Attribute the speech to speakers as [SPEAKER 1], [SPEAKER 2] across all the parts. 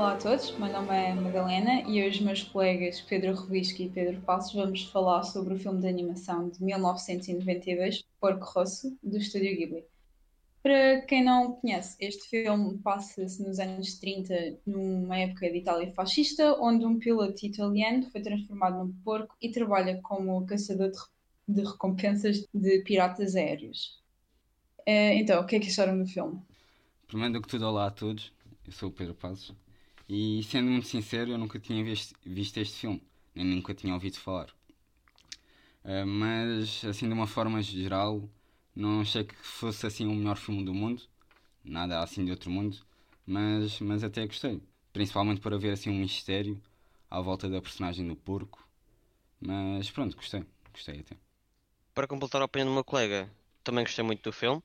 [SPEAKER 1] Olá a todos, meu nome é Madalena e hoje meus colegas Pedro Revisco e Pedro Passos vamos falar sobre o filme de animação de 1992, Porco Rosso, do Estúdio Ghibli. Para quem não conhece, este filme passa-se nos anos 30, numa época de Itália fascista, onde um piloto italiano foi transformado num porco e trabalha como caçador de recompensas de piratas aéreos. Eh, então, o que é que acharam do filme?
[SPEAKER 2] Primeiro do que tudo, olá a todos. Eu sou o Pedro Passos. E sendo muito sincero, eu nunca tinha visto, este filme, nem nunca tinha ouvido falar. Uh, mas, assim, de uma forma geral, não achei que fosse assim o melhor filme do mundo, nada assim de outro mundo, mas, mas até gostei. Principalmente para ver assim um mistério à volta da personagem do porco. Mas pronto, gostei, gostei até.
[SPEAKER 3] Para completar a opinião do meu colega, também gostei muito do filme.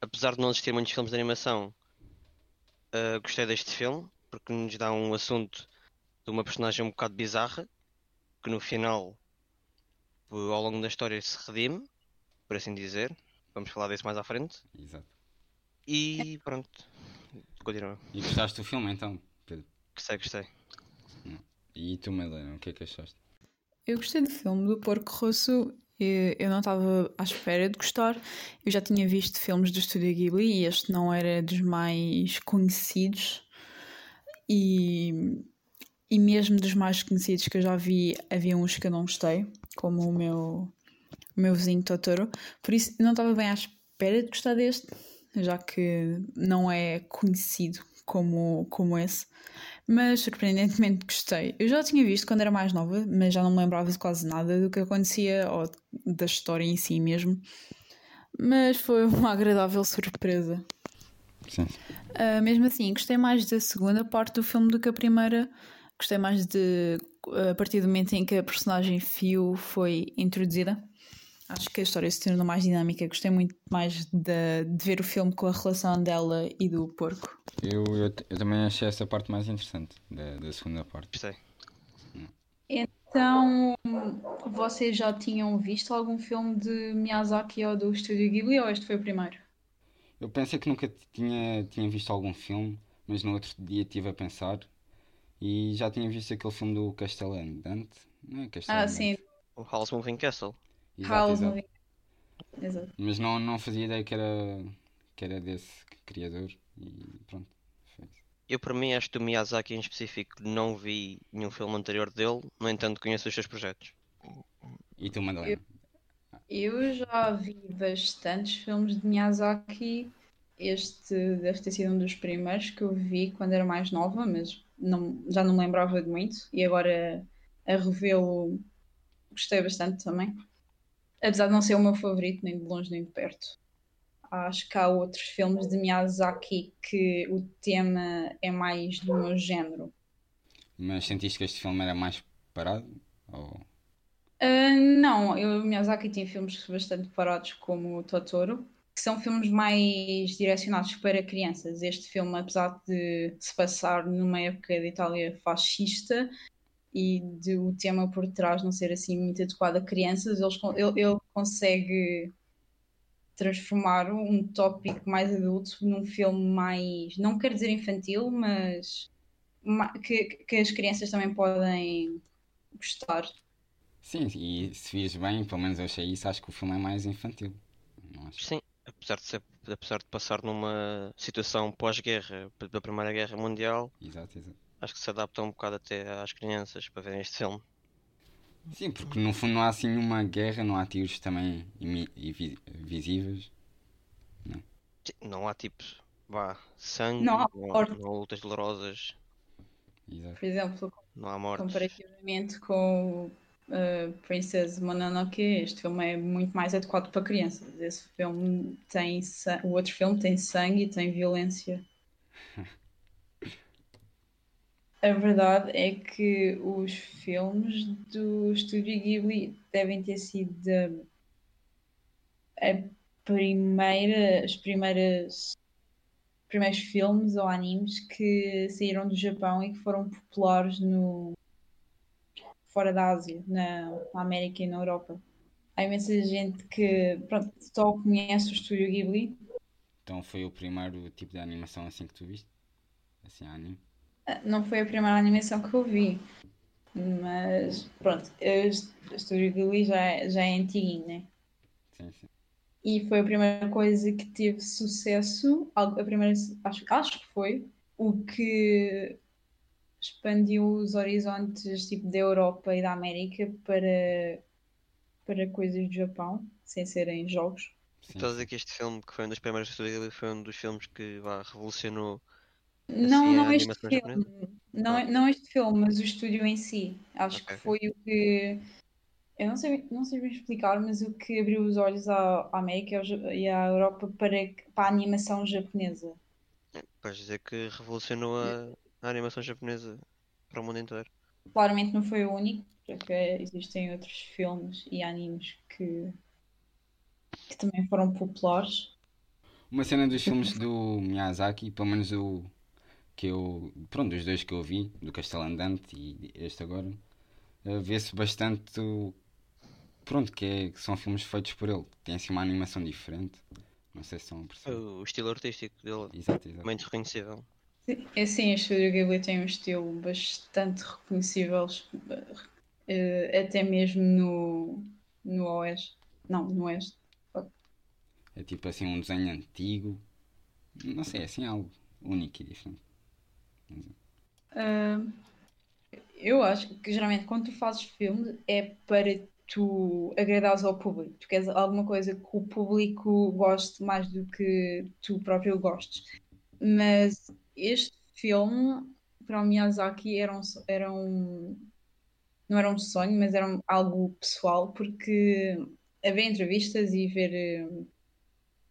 [SPEAKER 3] Apesar de não existir muitos filmes de animação, uh, gostei deste filme porque nos dá um assunto de uma personagem um bocado bizarra que no final, ao longo da história, se redime, por assim dizer. Vamos falar disso mais à frente.
[SPEAKER 2] Exato.
[SPEAKER 3] E pronto, continua.
[SPEAKER 2] E gostaste do filme então, Pedro?
[SPEAKER 3] Gostei, gostei.
[SPEAKER 2] E tu, Melena, o que é que achaste?
[SPEAKER 1] Eu gostei do filme do Porco Rosso eu não estava à espera de gostar. Eu já tinha visto filmes do Estúdio Ghibli e este não era dos mais conhecidos. E, e mesmo dos mais conhecidos que eu já vi, havia uns que eu não gostei, como o meu, o meu vizinho Totoro. Por isso, não estava bem à espera de gostar deste, já que não é conhecido como, como esse mas surpreendentemente gostei. Eu já tinha visto quando era mais nova, mas já não me lembrava de quase nada do que acontecia ou da história em si mesmo. Mas foi uma agradável surpresa.
[SPEAKER 2] Sim.
[SPEAKER 1] Uh, mesmo assim, gostei mais da segunda parte do filme do que a primeira. Gostei mais de a partir do momento em que a personagem Fio foi introduzida. Acho que a história se tornou mais dinâmica. Gostei muito mais de, de ver o filme com a relação dela e do porco.
[SPEAKER 2] Eu, eu, eu também achei essa parte mais interessante da, da segunda parte.
[SPEAKER 3] Gostei.
[SPEAKER 1] Então, vocês já tinham visto algum filme de Miyazaki ou do Estúdio Ghibli ou este foi o primeiro?
[SPEAKER 2] Eu pensei que nunca tinha, tinha visto algum filme, mas no outro dia estive a pensar e já tinha visto aquele filme do Castelo Andante. Não é Castelo
[SPEAKER 1] Ah, sim.
[SPEAKER 3] O House Moving Castle.
[SPEAKER 2] Exato,
[SPEAKER 1] House
[SPEAKER 2] exato.
[SPEAKER 1] Moving. Exato.
[SPEAKER 2] Mas não, não fazia ideia que era, que era desse criador e pronto. Foi.
[SPEAKER 3] Eu, para mim, acho que do Miyazaki em específico não vi nenhum filme anterior dele, no entanto, conheço os seus projetos.
[SPEAKER 2] E tu, Madalena?
[SPEAKER 1] Eu já vi bastantes filmes de Miyazaki. Este deve ter sido um dos primeiros que eu vi quando era mais nova, mas não, já não me lembrava de muito. E agora a revê-lo gostei bastante também. Apesar de não ser o meu favorito, nem de longe nem de perto. Acho que há outros filmes de Miyazaki que o tema é mais do meu género.
[SPEAKER 2] Mas sentiste que este filme era mais parado? Ou...
[SPEAKER 1] Ah, não, eu, Miyazaki tem filmes bastante parados como o Totoro, que são filmes mais direcionados para crianças. Este filme, apesar de se passar numa época de Itália fascista e de o tema por trás não ser assim muito adequado a crianças, eles ele, ele consegue transformar um tópico mais adulto num filme mais, não quero dizer infantil, mas ma- que, que as crianças também podem gostar.
[SPEAKER 2] Sim, e se vias bem, pelo menos eu achei isso, acho que o filme é mais infantil. Não acho?
[SPEAKER 3] Sim, apesar de, ser, apesar de passar numa situação pós-guerra, da Primeira Guerra Mundial,
[SPEAKER 2] Exato, exato.
[SPEAKER 3] acho que se adapta um bocado até às crianças para verem este filme.
[SPEAKER 2] Sim, porque no fundo não há assim uma guerra, não há tiros também visíveis.
[SPEAKER 3] Sim, Não há tipo, vá, sangue,
[SPEAKER 1] Não há
[SPEAKER 3] não há, não há lutas dolorosas,
[SPEAKER 2] Exato.
[SPEAKER 1] Por exemplo,
[SPEAKER 3] não há mortes.
[SPEAKER 1] comparativamente com uh, Princess Mononoke, este filme é muito mais adequado para crianças. Esse filme tem o outro filme tem sangue e tem violência. A verdade é que os filmes do Estúdio Ghibli devem ter sido a, a primeira, as primeiras primeiros filmes ou animes que saíram do Japão e que foram populares no fora da Ásia, na, na América e na Europa. Há imensa gente que pronto, só conhece o Estúdio Ghibli.
[SPEAKER 2] Então foi o primeiro tipo de animação assim que tu viste? Assim, anime?
[SPEAKER 1] Não foi a primeira animação que eu vi. Mas pronto, a Estúdio Ghibli já, é, já é antiguinho, né?
[SPEAKER 2] Sim, sim.
[SPEAKER 1] E foi a primeira coisa que teve sucesso, a primeira, acho, acho que foi, o que expandiu os horizontes tipo da Europa e da América para, para coisas do Japão, sem serem jogos.
[SPEAKER 3] Sim. Estás a dizer que este filme, que foi um dos primeiros estúdios, foi um dos filmes que vá, revolucionou
[SPEAKER 1] não, assim, não este filme. Não, ah. não este filme, mas o estúdio em si. Acho okay. que foi o que. Eu não sei, não sei bem explicar, mas o que abriu os olhos à, à América e à Europa para, para a animação japonesa.
[SPEAKER 3] Podes dizer que revolucionou a, a animação japonesa para o mundo inteiro.
[SPEAKER 1] Claramente não foi o único, porque existem outros filmes e animes que, que também foram populares.
[SPEAKER 2] Uma cena dos filmes do Miyazaki, pelo menos o, que eu, pronto, os dois que eu vi, do Castelo Andante e este agora, eh, vê-se bastante, pronto, que, é, que são filmes feitos por ele. Tem assim uma animação diferente. Não sei se são a
[SPEAKER 3] perceber. O estilo artístico dele
[SPEAKER 2] exato, exato.
[SPEAKER 3] muito reconhecível.
[SPEAKER 1] É sim, a Estúdio Ghibli tem um estilo bastante reconhecível, eh, até mesmo no, no Oeste. Não, no Oeste.
[SPEAKER 2] É tipo assim um desenho antigo. Não sei, é assim algo único e diferente.
[SPEAKER 1] Uh, eu acho que geralmente quando tu fazes filme é para tu agradares ao público. Tu queres alguma coisa que o público goste mais do que tu próprio gostes. Mas este filme, para o Miyazaki, era um, era um não era um sonho, mas era um, algo pessoal, porque a ver entrevistas e ver uh,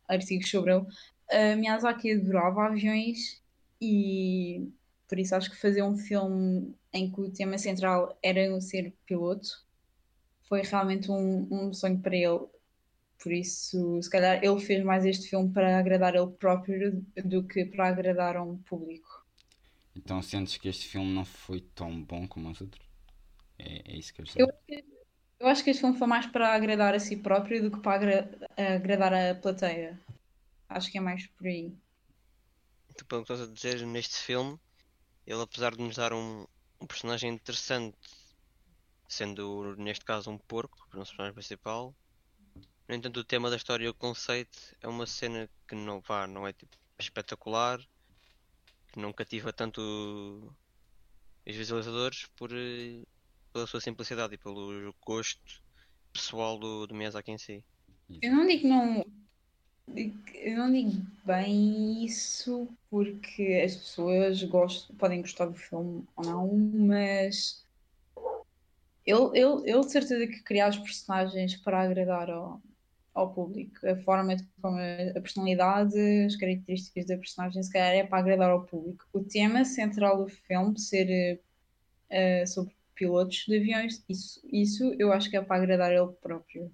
[SPEAKER 1] artigos sobre ele, uh, Miyazaki adorava aviões e por isso acho que fazer um filme em que o tema central era ser piloto foi realmente um, um sonho para ele. Por isso, se calhar ele fez mais este filme para agradar ele próprio do que para agradar a um público.
[SPEAKER 2] Então sentes que este filme não foi tão bom como os outros? É, é isso que eu
[SPEAKER 1] eu, eu acho que este filme foi mais para agradar a si próprio do que para agra agradar a plateia. Acho que é mais por aí.
[SPEAKER 3] Tu, pelo que estás a dizer, neste filme, ele apesar de nos dar um, um personagem interessante, sendo neste caso um porco, o personagem principal, no entanto o tema da história e o conceito é uma cena que não vá, não é tipo espetacular, que não cativa tanto os visualizadores por, eh, pela sua simplicidade e pelo gosto pessoal do, do Miyazaki em si.
[SPEAKER 1] Eu não digo não eu não digo bem isso porque as pessoas gostam, podem gostar do filme ou não, mas ele, ele, ele de certeza que cria os personagens para agradar ao, ao público. A forma como a, a personalidade, as características da personagem, se calhar é para agradar ao público. O tema central do filme ser uh, sobre pilotos de aviões, isso, isso eu acho que é para agradar ele próprio.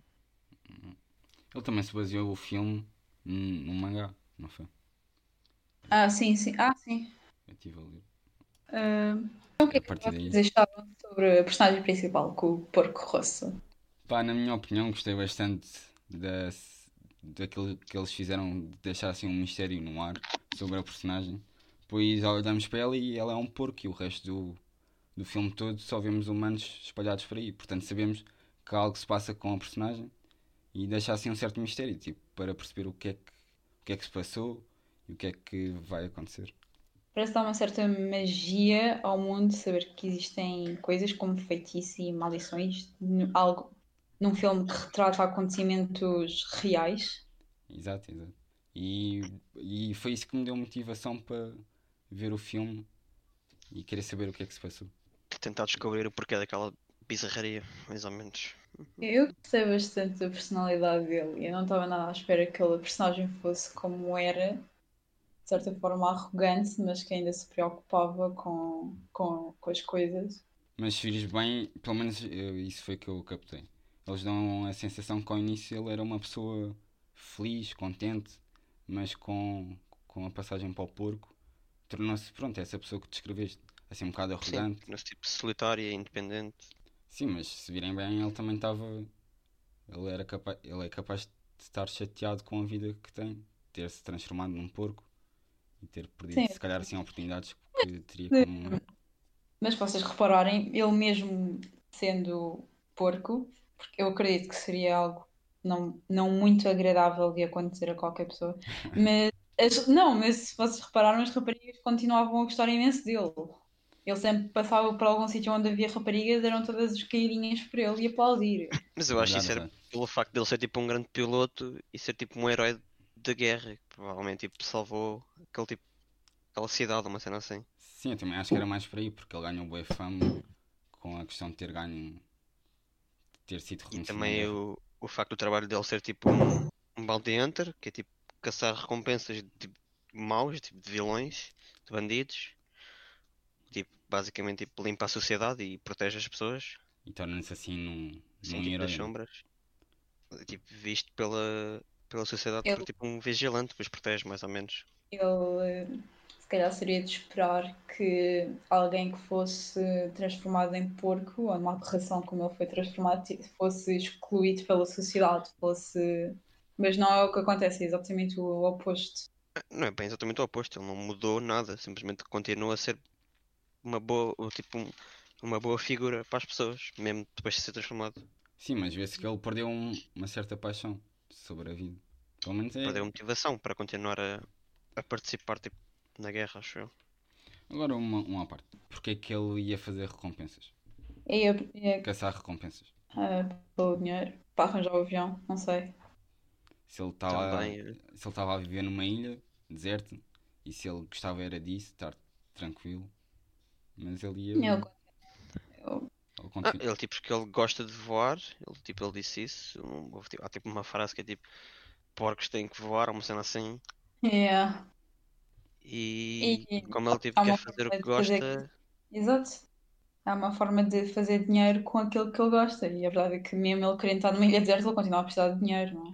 [SPEAKER 2] Ele também se baseou o filme num mangá, não foi?
[SPEAKER 1] Ah, sim, sim. Ah, sim.
[SPEAKER 2] Eu estive a ler.
[SPEAKER 1] Uh, então, o que é que vocês achavam sobre a personagem principal, com o Porco Rosso?
[SPEAKER 2] Pá, na minha opinião, gostei bastante da, daquilo que eles fizeram de deixar assim um mistério no ar sobre a personagem. Pois olhamos para ela e ela é um porco e o resto do, do filme todo só vemos humanos espalhados por aí. Portanto, sabemos que algo se passa com a personagem e deixa assim um certo mistério, tipo, para perceber o que é que, o que, é que se passou e o que é que vai acontecer.
[SPEAKER 1] Parece dar uma certa magia ao mundo saber que existem coisas como feitiço e maldições, algo num filme que retrata acontecimentos reais.
[SPEAKER 2] Exato, exato. E, e foi isso que me deu motivação para ver o filme e querer saber o que é que se passou.
[SPEAKER 3] Tentar descobrir o porquê daquela bizarraria, mais ou menos.
[SPEAKER 1] Eu gostei bastante da personalidade dele. Eu não estava nada à espera que aquele personagem fosse como era, de certa forma arrogante, mas que ainda se preocupava com, com, com as coisas.
[SPEAKER 2] Mas se vires bem, pelo menos eu, isso foi que eu captei. Eles dão a sensação que ao início ele era uma pessoa feliz, contente, mas com, com a passagem para o porco tornou-se, pronto, essa pessoa que descreveste, assim um bocado arrogante.
[SPEAKER 3] Sim, nesse tipo solitária, independente.
[SPEAKER 2] Sim, mas se virem bem, ele também estava. Ele, era capaz... ele é capaz de estar chateado com a vida que tem, ter se transformado num porco e ter perdido, Sim. se calhar, assim, oportunidades. que teria como.
[SPEAKER 1] Mas se vocês repararem, ele mesmo sendo porco, porque eu acredito que seria algo não, não muito agradável de acontecer a qualquer pessoa, mas as- não, mas se vocês repararam, as raparigas continuavam a gostar imenso dele. Ele sempre passava por algum sítio onde havia raparigas, eram todas caidinhas por ele e aplaudir.
[SPEAKER 3] Mas eu acho que isso era pelo facto dele ser tipo um grande piloto e ser tipo um herói de guerra, que provavelmente tipo, salvou aquele tipo, aquela cidade, uma cena assim.
[SPEAKER 2] Sim, eu também acho que era mais por aí, porque ele ganhou boa fama com a questão de ter ganho. Ter sido
[SPEAKER 3] E
[SPEAKER 2] reconhecido.
[SPEAKER 3] também
[SPEAKER 2] na guerra.
[SPEAKER 3] o, o facto do trabalho dele ser tipo um, um bounty hunter, que é tipo caçar recompensas de tipo, maus, tipo de vilões, de bandidos. Tipo, basicamente tipo, limpa a sociedade e protege as pessoas.
[SPEAKER 2] E torna-se assim num,
[SPEAKER 3] Sim,
[SPEAKER 2] num
[SPEAKER 3] tipo,
[SPEAKER 2] herói.
[SPEAKER 3] das sombras. Tipo, visto pela, pela sociedade
[SPEAKER 1] Ele-
[SPEAKER 3] por tipo um vigilante que os protege, mais ou menos.
[SPEAKER 1] Ele, eh, se calhar, seria de esperar que alguém que fosse transformado em porco, ou numa aberração como ele foi transformado, fosse excluído pela sociedade, fosse. Mas não é o que acontece, é exatamente o oposto.
[SPEAKER 3] Não é bem exatamente o oposto, ele não mudou nada, simplesmente continua a ser uma boa, tipo, um- uma boa figura para as pessoas, mesmo depois de ser transformado.
[SPEAKER 2] Sim, mas vê-se que ele perdeu um- uma certa paixão sobre a vida. Pelo menos é.
[SPEAKER 3] Perdeu motivação para continuar a, a participar tipo, na guerra, acho eu.
[SPEAKER 2] Agora uma, uma à parte. Porquê é que ele ia fazer recompensas?
[SPEAKER 1] É, é,
[SPEAKER 2] Caçar recompensas.
[SPEAKER 1] ah, pelo dinheiro, para arranjar o avião, não sei.
[SPEAKER 2] Se ele estava
[SPEAKER 3] Também, eh,
[SPEAKER 2] se ele estava a viver numa ilha deserta e se ele gostava era disso, estar tranquilo. Mas ele ia.
[SPEAKER 1] Ele,
[SPEAKER 2] ele
[SPEAKER 3] Ah, ele tipo que ele gosta de voar, ele tipo ele disse isso. um- houve, tipo, há tipo uma frase que é tipo porcos têm que voar, uma cena assim.
[SPEAKER 1] é,
[SPEAKER 3] E,
[SPEAKER 1] E
[SPEAKER 3] como ele tipo quer fazer o que
[SPEAKER 1] de fazer
[SPEAKER 3] gosta,
[SPEAKER 1] exato. Há uma forma de fazer dinheiro com aquilo que ele gosta. E a verdade é que mesmo ele querendo estar numa ilha deserta, ele continua a precisar de dinheiro, não é?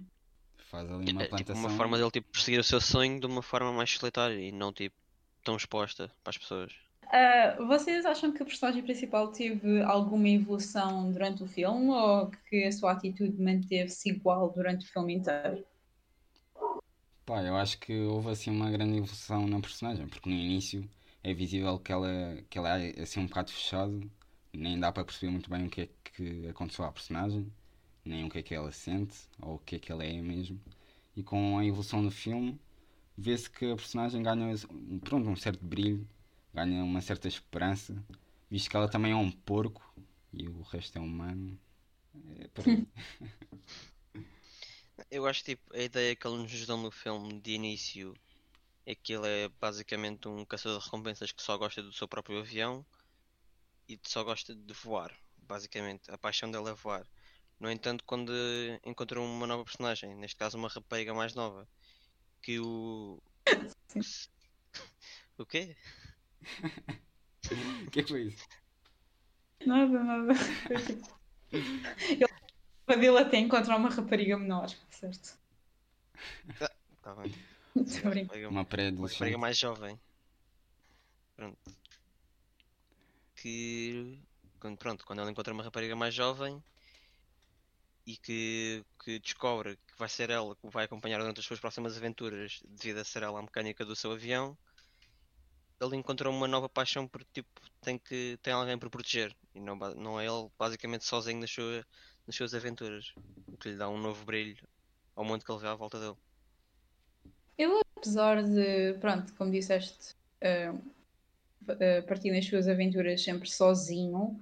[SPEAKER 2] faz ali uma
[SPEAKER 3] é tipo uma forma dele tipo perseguir o seu sonho de uma forma mais solitária e não tipo tão exposta para as pessoas.
[SPEAKER 1] Ah, vocês acham que a personagem principal teve alguma evolução durante o filme ou que a sua atitude manteve-se igual durante o filme inteiro?
[SPEAKER 2] Pá, eu acho que houve assim uma grande evolução na personagem, porque no início é visível que ela, que ela é assim um bocado fechado, nem dá para perceber muito bem o que é que aconteceu à personagem, nem o que é que ela sente, ou o que é que ela é mesmo. E com a evolução do filme, vê-se que a personagem ganha pronto, um certo brilho, ganha uma certa esperança, visto que ela também é um porco e o resto é humano. É.
[SPEAKER 3] Eu acho tipo a ideia que ele nos dão no filme de início é que ele é basicamente um caçador de recompensas que só gosta do seu próprio avião e que só gosta de voar, basicamente. A paixão dele é voar. No entanto, quando encontrou uma nova personagem, neste caso uma rapariga mais nova, que o. O quê?
[SPEAKER 2] O que é que foi isso?
[SPEAKER 1] Nada, nada. Ele a dele até encontrar uma rapariga menor, certo?
[SPEAKER 3] Tá bem.
[SPEAKER 1] Brincar.
[SPEAKER 3] Rapariga-
[SPEAKER 2] Uma pré-adolescente.
[SPEAKER 3] mais jovem. Pronto. Que. Quando, pronto, quando ela encontra uma rapariga mais jovem e que, que descobre que vai ser ela que o vai acompanhar durante as suas próximas aventuras, devido a ser ela a mecânica do seu avião, ele encontrou uma nova paixão porque tipo, tem que tem alguém para proteger. E não, não é ele basicamente sozinho nas, sua, nas suas aventuras. O que lhe dá um novo brilho ao mundo que ele vê à volta dele.
[SPEAKER 1] Apesar de, pronto, como disseste, ah, ah, partir nas suas aventuras sempre sozinho,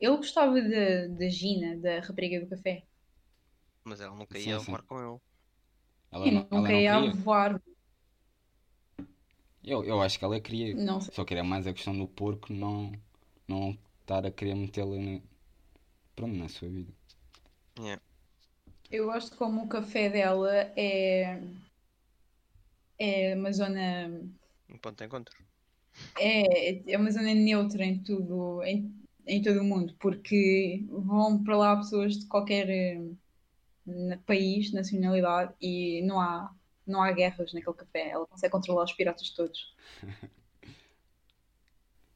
[SPEAKER 1] ele gostava da Gina, da rapariga do café.
[SPEAKER 3] Mas ela nunca
[SPEAKER 2] Sim,
[SPEAKER 3] ia
[SPEAKER 2] sim.
[SPEAKER 3] voar com ele.
[SPEAKER 2] Ela
[SPEAKER 1] E
[SPEAKER 2] não, ela não
[SPEAKER 1] nunca ia voar,
[SPEAKER 2] Eu, eu acho que ela queria.
[SPEAKER 1] não sei.
[SPEAKER 2] Só que era mais a questão do porco não, não estar a querer metê-la na, pronto, na sua vida.
[SPEAKER 3] Yeah.
[SPEAKER 1] Eu gosto como o café dela é, é uma zona
[SPEAKER 3] Um ponto de encontro.
[SPEAKER 1] é, é uma zona neutra em tudo, em, em todo o mundo, porque vão para lá pessoas de qualquer eh, país, nacionalidade, e não há, não há guerras naquele café. Ela consegue controlar os piratas todos.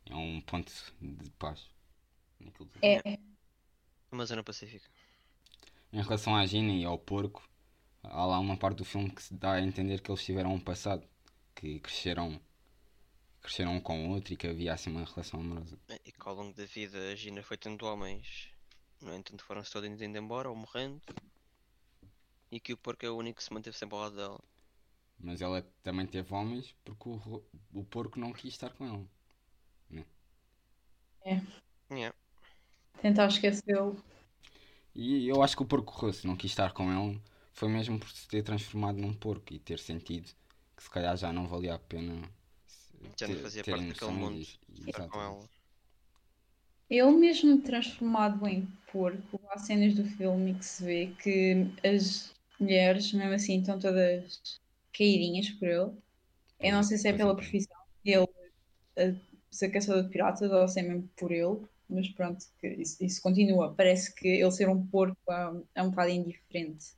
[SPEAKER 2] É um ponto de paz. tudo.
[SPEAKER 1] É,
[SPEAKER 3] Uma zona pacífica.
[SPEAKER 2] Em relação à Gina e ao porco, há lá uma parte do filme que se dá a entender que eles tiveram um passado, que cresceram cresceram um com o outro e que havia assim uma relação amorosa.
[SPEAKER 3] E que ao longo da vida a Gina foi tendo homens, no entanto foram-se todos indo embora ou morrendo. E que o porco é o único que se manteve sempre ao lado dela.
[SPEAKER 2] Mas ela também teve homens porque o, o porco não quis estar com ela.
[SPEAKER 3] Yeah.
[SPEAKER 1] Tentar esquecê-lo.
[SPEAKER 2] E eu acho que o porco rosso não quis estar com ela foi mesmo por se ter transformado num porco e ter sentido que se calhar já não valia a pena se-
[SPEAKER 3] Já não
[SPEAKER 2] ter-
[SPEAKER 3] fazia
[SPEAKER 2] ter
[SPEAKER 3] parte daquele mundo.
[SPEAKER 2] e-
[SPEAKER 3] Estar com ela.
[SPEAKER 1] Ele mesmo transformado em porco, há cenas do filme que se vê que as mulheres, mesmo assim, estão todas caidinhas por ele. Eu não sei se é pela
[SPEAKER 2] é.
[SPEAKER 1] profissão dele a ser caçador de piratas ou se é mesmo por ele, mas pronto, que isso, isso continua. Parece que ele ser um porco é, é um bocado indiferente.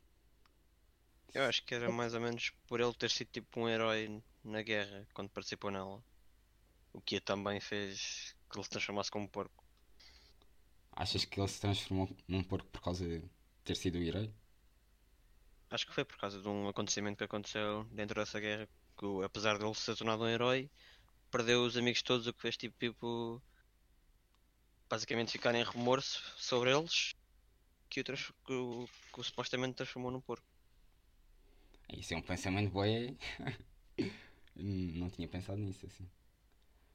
[SPEAKER 3] Eu acho que era mais ou menos por ele ter sido tipo um herói na guerra quando participou nela. O que também fez que ele se transformasse como porco.
[SPEAKER 2] Achas que ele se transformou num porco por causa de ter sido o herói?
[SPEAKER 3] Acho que foi por causa de um acontecimento que aconteceu dentro dessa guerra, que apesar de ele se ter tornado um herói, perdeu os amigos todos, o que fez tipo, tipo basicamente ficarem em remorso sobre eles, que o, trans- que o, que o supostamente transformou num porco.
[SPEAKER 2] Isso é um pensamento bué. não tinha pensado nisso assim.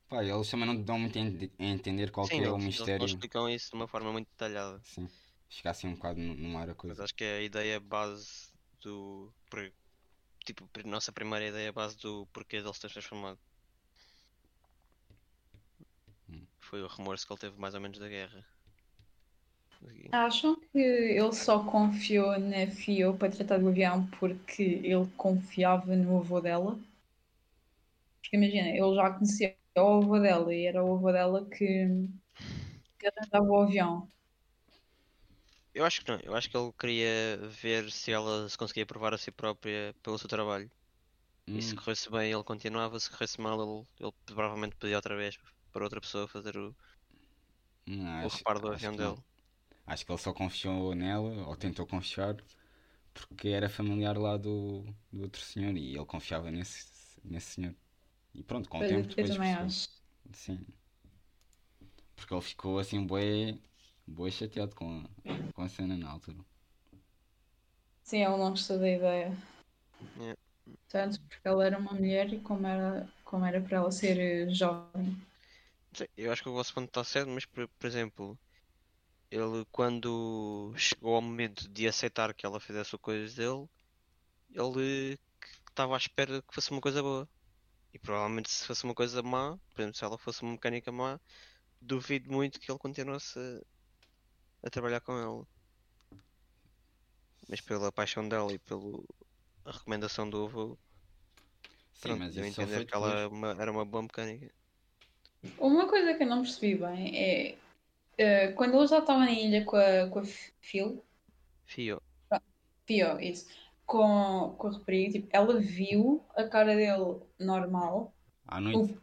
[SPEAKER 2] Pá, eles também não dão muito a ente- a entender qual
[SPEAKER 3] Sim,
[SPEAKER 2] é o
[SPEAKER 3] eles, eles
[SPEAKER 2] mistério.
[SPEAKER 3] explicam isso de uma forma muito detalhada.
[SPEAKER 2] Sim. Fica assim um bocado no, ar a
[SPEAKER 3] Mas
[SPEAKER 2] coisa.
[SPEAKER 3] acho que é a ideia base do. Tipo, a nossa primeira ideia base do porquê dele se ter transformado.
[SPEAKER 2] Hum.
[SPEAKER 3] Foi o remorso que ele teve mais ou menos da guerra.
[SPEAKER 1] Acham que ele só confiou na Fio para tratar do avião porque ele confiava no avô dela? Porque imagina, ele já conhecia o avô dela e era o avô dela que, que arranjava o avião.
[SPEAKER 3] Eu acho que não, eu acho que ele queria ver se ela se conseguia provar a si própria pelo seu trabalho. E se
[SPEAKER 2] Hum,
[SPEAKER 3] corresse bem ele continuava, se corresse mal ele, ele provavelmente pedia outra vez para outra pessoa fazer o,
[SPEAKER 2] hum,
[SPEAKER 3] o
[SPEAKER 2] acho-
[SPEAKER 3] reparo do avião
[SPEAKER 2] que não.
[SPEAKER 3] dele.
[SPEAKER 2] Acho que ele só confiou nela, ou tentou confiar, porque era familiar lá do, do outro senhor e ele confiava nesse, nesse senhor. E pronto, com o
[SPEAKER 1] Eu,
[SPEAKER 2] tempo
[SPEAKER 1] eu
[SPEAKER 2] depois
[SPEAKER 1] também
[SPEAKER 2] percebeu.
[SPEAKER 1] acho.
[SPEAKER 2] Sim. Porque ele ficou assim bué, bué chateado com a, com a cena na altura.
[SPEAKER 1] Sim, ele não gostou da ideia.
[SPEAKER 3] Yeah.
[SPEAKER 1] Tanto porque ela era uma mulher e como era, como era para ela ser eh, jovem.
[SPEAKER 3] Sim, eu acho que o vosso ponto está certo, mas por, por exemplo, ele quando chegou ao momento de aceitar que ela fizesse o coisas dele, ele estava à espera que fosse uma coisa boa. E provavelmente se fosse uma coisa má, por exemplo, se ela fosse uma mecânica má, duvido muito que ele continuasse a, a trabalhar com ela. Mas pela paixão dela e pela recomendação do avô,
[SPEAKER 2] Sim,
[SPEAKER 3] pronto,
[SPEAKER 2] mas só
[SPEAKER 3] entender que ela uma, era uma boa mecânica.
[SPEAKER 1] Uma coisa que eu não percebi bem é eh, quando ele já estava na ilha com a, com a Phil,
[SPEAKER 3] Fio.
[SPEAKER 1] Fio, isso, com, com a rapariga, tipo, ela viu a cara dele normal.
[SPEAKER 2] À noite,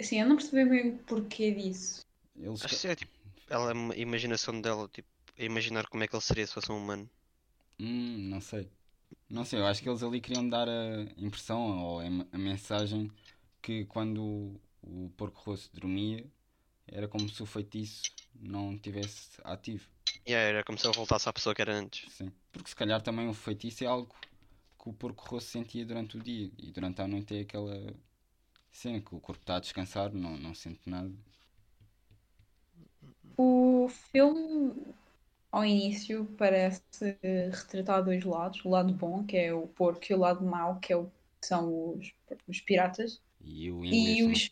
[SPEAKER 1] Assim, eu não percebi bem o porquê disso.
[SPEAKER 2] eles.
[SPEAKER 3] Acho que é tipo, ela, a imaginação dela, tipo, a imaginar como é que ele seria se fosse um humano.
[SPEAKER 2] Hum, não sei. Não sei, eu acho que eles ali queriam dar a impressão ou a a mensagem que quando o porco rosso dormia era como se o feitiço não tivesse ativo.
[SPEAKER 3] E aí era como se ele voltasse à pessoa que era antes.
[SPEAKER 2] Sim. Porque se calhar também o feitiço é algo que o porco rosso sentia durante o dia e durante a noite é aquela cena que o corpo está a descansar, não, não sente nada.
[SPEAKER 1] O filme, ao início, parece retratar dois lados: o lado bom, que é o porco, e o lado mau, que é o, que são os, os piratas.
[SPEAKER 2] E o
[SPEAKER 1] E
[SPEAKER 2] inglês
[SPEAKER 1] os.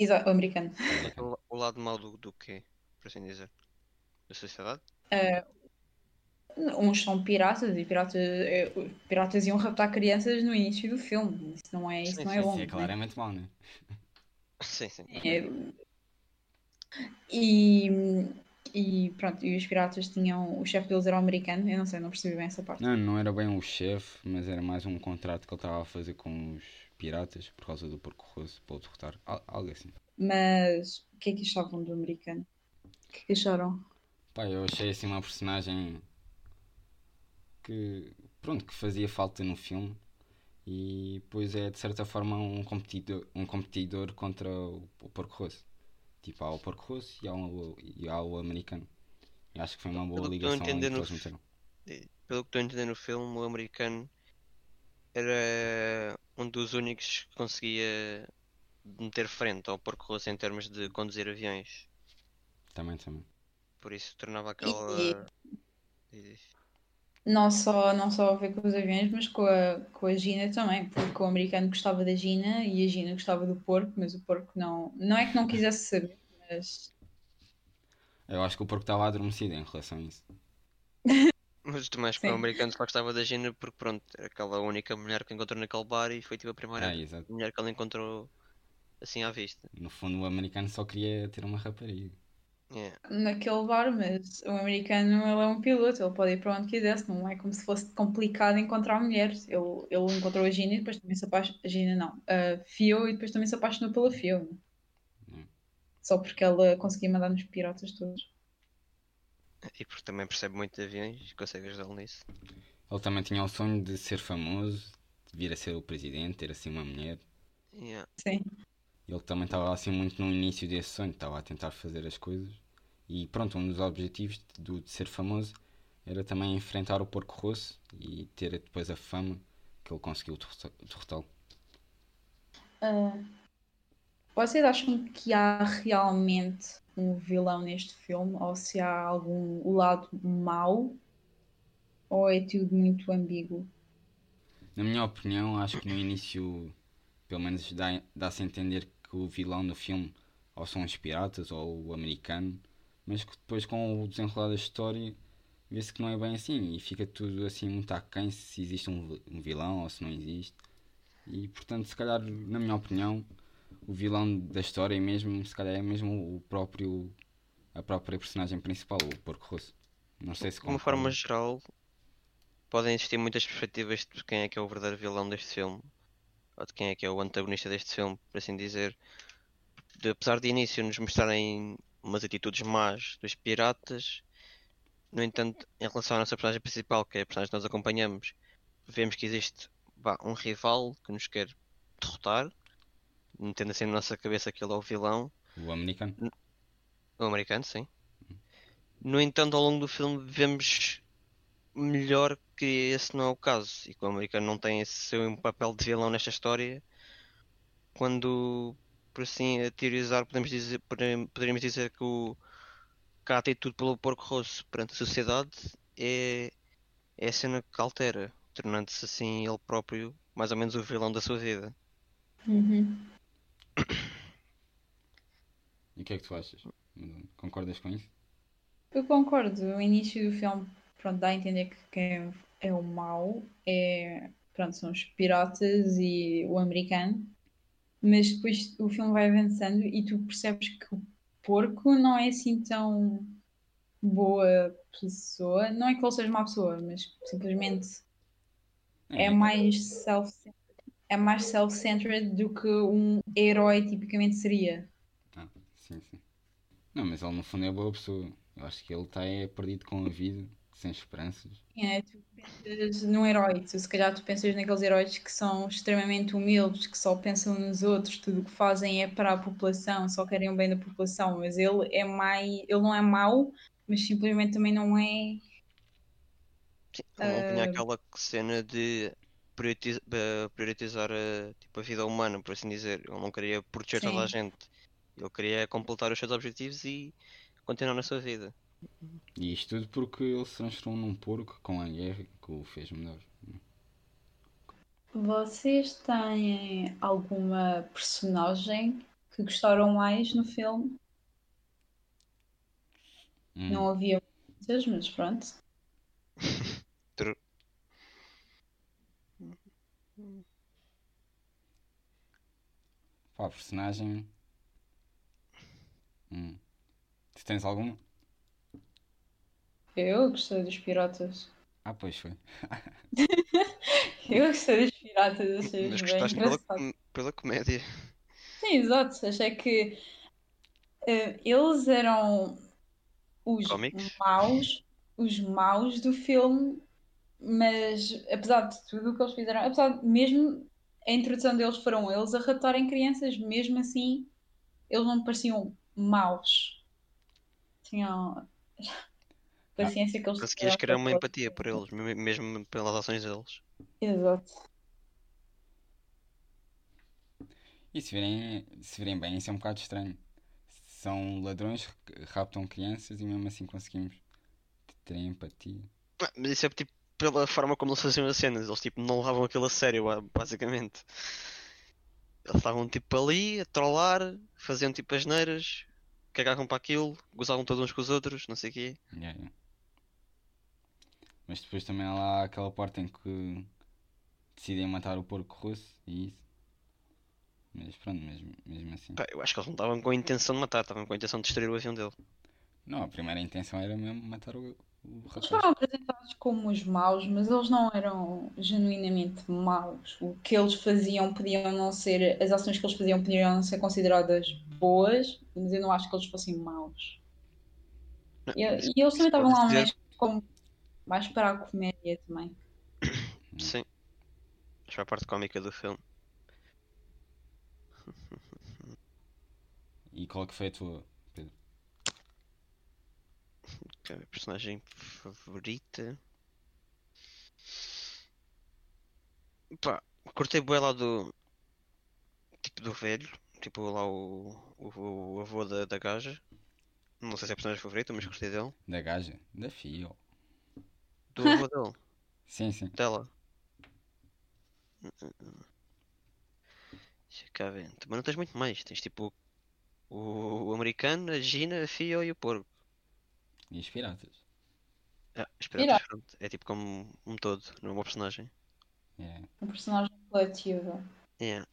[SPEAKER 1] Exato, o americano.
[SPEAKER 2] também.
[SPEAKER 3] O, o lado mau do, do quê? Por assim dizer. Da sociedade?
[SPEAKER 1] Uns são piratas e piratas, eh, os piratas iam raptar crianças no início do filme. Isso não é, isso
[SPEAKER 3] Sim,
[SPEAKER 1] não
[SPEAKER 3] sim,
[SPEAKER 1] é
[SPEAKER 3] sim,
[SPEAKER 1] bom.
[SPEAKER 2] Isso é
[SPEAKER 1] né?
[SPEAKER 2] claramente mau, né?
[SPEAKER 3] Sim, sim.
[SPEAKER 1] É, E, e pronto, e os piratas tinham. O chefe deles era o americano, eu não sei, não percebi bem essa parte.
[SPEAKER 2] Não, não era bem o chefe, mas era mais um contrato que ele estava a fazer com os piratas por causa do porco rosso para o derrotar. Al- Algo assim.
[SPEAKER 1] Mas o que é que achavam do americano? O que é que acharam?
[SPEAKER 2] Pá, eu achei assim uma personagem que, pronto, que fazia falta no filme e depois é de certa forma um competidor, um competidor contra o, o porco rosso. Tipo, há o porco rosso e há o, e há o americano. E acho que foi uma boa
[SPEAKER 3] Pelo que estou a
[SPEAKER 2] ligação que
[SPEAKER 3] no. Pelo que estou a entender no filme, o americano era um dos únicos que conseguia meter frente ao porco rosso em termos de conduzir aviões.
[SPEAKER 2] Também, também.
[SPEAKER 3] Por isso tornava aquela. Diz.
[SPEAKER 1] Não só, não só a ver com os aviões, mas com a, com a Gina também, porque o americano gostava da Gina e a Gina gostava do porco, mas o porco não. Não é que não quisesse saber, mas.
[SPEAKER 2] Eu acho que o porco estava adormecido em relação a isso.
[SPEAKER 3] Mas também acho que o americano só gostava da Gina porque, pronto, era aquela única mulher que encontrou naquele bar e foi tipo a primeira
[SPEAKER 2] É, exato.
[SPEAKER 3] mulher que ele encontrou assim à vista.
[SPEAKER 2] No fundo, o americano só queria ter uma rapariga.
[SPEAKER 3] É.
[SPEAKER 1] naquele bar, mas o americano ele é um piloto, ele pode ir para onde quisesse, não é como se fosse complicado encontrar mulheres. Ele, ele encontrou a Gina e depois também se apaixonou. A Gina não, a Fio e depois também se apaixonou pela Fio.
[SPEAKER 2] Hum.
[SPEAKER 1] Só porque ela conseguia mandar nos piratas todos.
[SPEAKER 3] E porque também percebe muito de aviões e consegue ajudá-lo nisso.
[SPEAKER 2] Ele também tinha o sonho de ser famoso, de vir a ser o presidente, ter assim uma mulher.
[SPEAKER 3] Yeah.
[SPEAKER 1] Sim.
[SPEAKER 2] Ele também estava assim muito no início desse sonho, estava a tentar fazer as coisas. E pronto, um dos objetivos do, de ser famoso era também enfrentar o porco rosso e ter depois a fama que ele conseguiu derrotá-lo.
[SPEAKER 1] Ah, vocês acham que há realmente um vilão neste filme? Ou se há algum lado mau? Ou é tudo muito ambíguo?
[SPEAKER 2] Na minha opinião, acho que no início, pelo menos dá- dá-se a entender que o vilão do filme ou são os piratas ou o americano, mas que depois com o desenrolar da história vê-se que não é bem assim e fica tudo assim muito aquém se existe um vilão ou se não existe. E portanto, se calhar, na minha opinião, o vilão da história mesmo, se calhar é mesmo o próprio, a própria personagem principal, o Porco Rosso. Não sei se
[SPEAKER 3] De uma forma geral, podem existir muitas perspectivas de quem é que é o verdadeiro vilão deste filme, ou de quem é que é o antagonista deste filme, por assim dizer. De, apesar de início nos mostrarem umas atitudes más dos piratas, no entanto, em relação à nossa personagem principal, que é a personagem que nós acompanhamos, vemos que existe vá, um rival que nos quer derrotar, metendo assim na nossa cabeça que ele é o vilão.
[SPEAKER 2] O americano.
[SPEAKER 3] O americano, sim. No entanto, ao longo do filme vemos melhor que esse não é o caso e que o americano não tem esse seu papel de vilão nesta história. Quando, por assim a teorizar, podemos dizer, poderíamos dizer que o que a atitude pelo porco rosso perante a sociedade é, é a cena que altera, tornando-se assim ele próprio mais ou menos o vilão da sua vida.
[SPEAKER 1] Uhum.
[SPEAKER 2] E o que é que tu achas? Concordas com isso?
[SPEAKER 1] Eu concordo. O início do filme, pronto, dá a entender que quem é o mau é, pronto, são os piratas e o americano. Mas depois o filme vai avançando e tu percebes que o porco não é assim tão boa pessoa. Não é que ele seja uma pessoa, mas simplesmente é mais self é mais self-centered do que um herói tipicamente seria.
[SPEAKER 2] Ah, sim, sim. Não, mas ele no fundo é boa pessoa. Eu acho que ele está é perdido com a vida, sem esperanças.
[SPEAKER 1] É, tu pensas num herói, tu, se calhar tu pensas naqueles heróis que são extremamente humildes, que só pensam nos outros, tudo o que fazem é para a população, só querem o bem da população, mas ele é mais, ele não é mau, mas simplesmente também não é.
[SPEAKER 3] Sim, ele não tinha
[SPEAKER 1] Ah.
[SPEAKER 3] aquela cena de prioritiza- eh, prioritizar a, tipo, a vida humana, por assim dizer. Ele não queria proteger toda a gente. Ele queria completar os seus objetivos e continuar na sua vida.
[SPEAKER 2] E isto tudo porque ele se transformou num porco com a guerra que o fez melhor.
[SPEAKER 1] Vocês têm alguma personagem que gostaram mais no filme?
[SPEAKER 2] Hum,
[SPEAKER 1] Não havia muitas, mas pronto.
[SPEAKER 2] Pá, personagem. Hum. Tu tens alguma?
[SPEAKER 1] Eu gostei dos piratas.
[SPEAKER 2] Ah, pois foi.
[SPEAKER 1] Eu gostei dos piratas, achei
[SPEAKER 3] Mas
[SPEAKER 1] bem
[SPEAKER 3] gostaste pela, pela comédia.
[SPEAKER 1] Sim, exato. Achei que eh, eles eram os
[SPEAKER 3] Cómicos?
[SPEAKER 1] maus, os maus do filme, Mas apesar de tudo o que eles fizeram, apesar de mesmo a introdução deles foram eles a raptarem crianças, mesmo assim eles não pareciam maus. Tinham paciência que eles
[SPEAKER 3] Conseguias criar uma empatia por eles, me- mesmo pelas ações deles.
[SPEAKER 1] Exato.
[SPEAKER 2] E se virem, se virem bem, isso é um bocado estranho. São ladrões que raptam crianças e mesmo assim conseguimos ter empatia.
[SPEAKER 3] Ah, Mas isso é tipo pela forma como eles faziam as cenas, eles tipo não levavam aquilo a sério, ba- basicamente. Eles estavam tipo ali a trollar, faziam tipo as neiras, cagavam para aquilo, gozavam todos uns com os outros, não sei o quê.
[SPEAKER 2] Yeah, yeah. Mas depois também há lá aquela parte em que decidem matar o porco russo e isso. Mas pronto, mesmo, mesmo assim.
[SPEAKER 3] Pá, eu acho que eles não estavam com a intenção de matar, estavam com a intenção de destruir o avião dele.
[SPEAKER 2] Não, a primeira intenção era mesmo matar o.
[SPEAKER 1] foram apresentados como os maus, mas eles não eram genuinamente maus. O que eles faziam podiam não ser, as ações que eles faziam podiam não ser consideradas boas, mas eu não acho que eles fossem maus. E, e eles também estavam lá mais, como, mais para a comédia também.
[SPEAKER 3] Sim. Acho que é a parte cómica do filme.
[SPEAKER 2] E qual que foi a tua?
[SPEAKER 3] Que é a personagem favorita. Pá, curtei bué lá do. Tipo do velho. Tipo lá o. O, o avô da, da gaja. Não sei se é a personagem favorita, mas gostei dele.
[SPEAKER 2] Da gaja? Da Fio.
[SPEAKER 3] Do avô dele.
[SPEAKER 2] Sim, sim.
[SPEAKER 3] Dela. Deixa cá ver. Também não tens muito mais. Tens tipo o, o americano, a Gina, a Fio e o porco.
[SPEAKER 2] E os piratas.
[SPEAKER 3] Ah, os piratas, pronto. É tipo como um todo, não é uma personagem.
[SPEAKER 2] Yeah.
[SPEAKER 1] Um personagem coletivo.
[SPEAKER 3] Yeah.